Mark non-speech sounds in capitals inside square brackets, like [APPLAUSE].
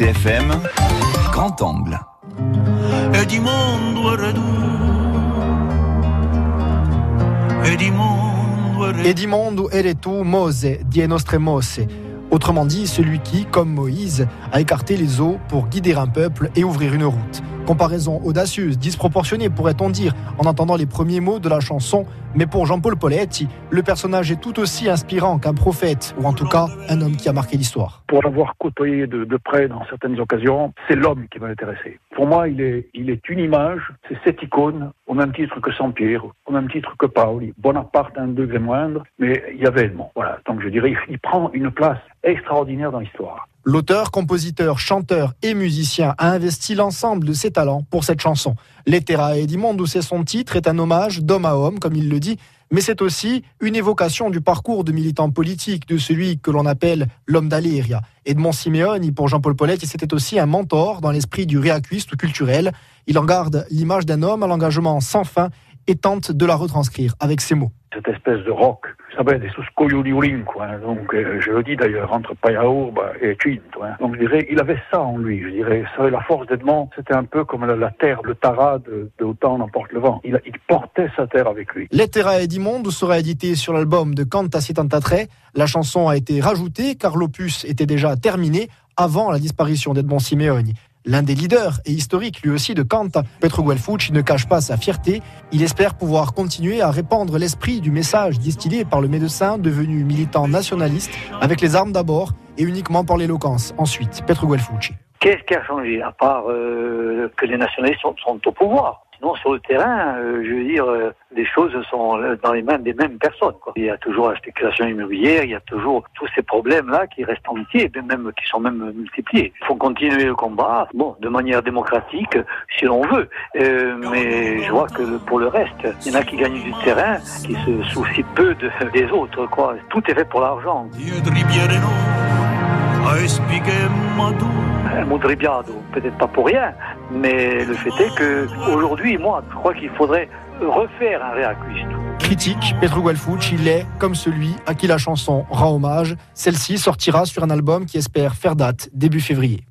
RCFM, Grand Angle. e di mondo e di eretu Mose, die nostre Mose. Autrement dit, celui qui, comme Moïse, a écarté les eaux pour guider un peuple et ouvrir une route. Comparaison audacieuse, disproportionnée pourrait-on dire, en entendant les premiers mots de la chanson, mais pour Jean-Paul Poletti, le personnage est tout aussi inspirant qu'un prophète, ou en tout cas un homme qui a marqué l'histoire. pour l'avoir côtoyé de, près dans certaines occasions, c'est l'homme qui m'a intéressé. Pour moi, il est, il est une image, c'est cette icône, au même titre que Saint-Pierre, au même titre que Paoli. Bonaparte à un degré moindre, mais il y avait Edmond. Voilà, donc je dirais, il prend une place extraordinaire dans l'histoire. L'auteur, compositeur, chanteur et musicien a investi l'ensemble de ses talents pour cette chanson. Lettera Edimondo, c'est son titre, est un hommage d'homme à homme, comme il le dit, mais c'est aussi une évocation du parcours de militant politique, de celui que l'on appelle l'homme d'Aléria. Edmond Simeoni, pour Jean-Paul Poletti, c'était aussi un mentor dans l'esprit du réacuiste culturel. Il en garde l'image d'un homme à l'engagement sans fin et tente de la retranscrire avec ses mots. Cette espèce de rock, sous Scoglioli quoi. Donc, euh, je le dis d'ailleurs, entre Payaourba et Cinto. Hein. Donc, je dirais, il avait ça en lui, je dirais. Ça, la force d'Edmond, c'était un peu comme la, la terre, le tara de, de Autant n'emporte le vent. Il, portait sa terre avec lui. Lettera Edimondo sera édité sur l'album de Canta Tatre. La chanson a été rajoutée car l'opus était déjà terminé avant la disparition d'Edmond Simeoni. L'un des leaders et historique lui aussi de Canta, Petro Guelfucci, ne cache pas sa fierté. Il espère pouvoir continuer à répandre l'esprit du message distillé par le médecin devenu militant nationaliste avec les armes d'abord et uniquement par l'éloquence ensuite. Petro Guelfucci. Qu'est-ce qui a changé À part euh, que les nationalistes sont au pouvoir? Sinon, sur le terrain, euh, je veux dire, euh, les choses sont dans les mains des mêmes personnes. Quoi. Il y a toujours la spéculation immobilière, il y a toujours tous ces problèmes-là qui restent entiers, même qui sont même multipliés. Il faut continuer le combat, bon, de manière démocratique, si l'on veut. Euh, mais je vois que pour le reste, il y en a qui gagnent du terrain, qui se soucient peu de- [LAUGHS] des autres. Quoi. Tout est fait pour l'argent. Un mot de ribiado, peut-être pas pour rien, mais le fait est que aujourd'hui, moi, je crois qu'il faudrait refaire un réacuiste. Critique, Petro Guelfucci, il est comme celui à qui la chanson rend hommage. Celle-ci sortira sur un album qui espère faire date début février.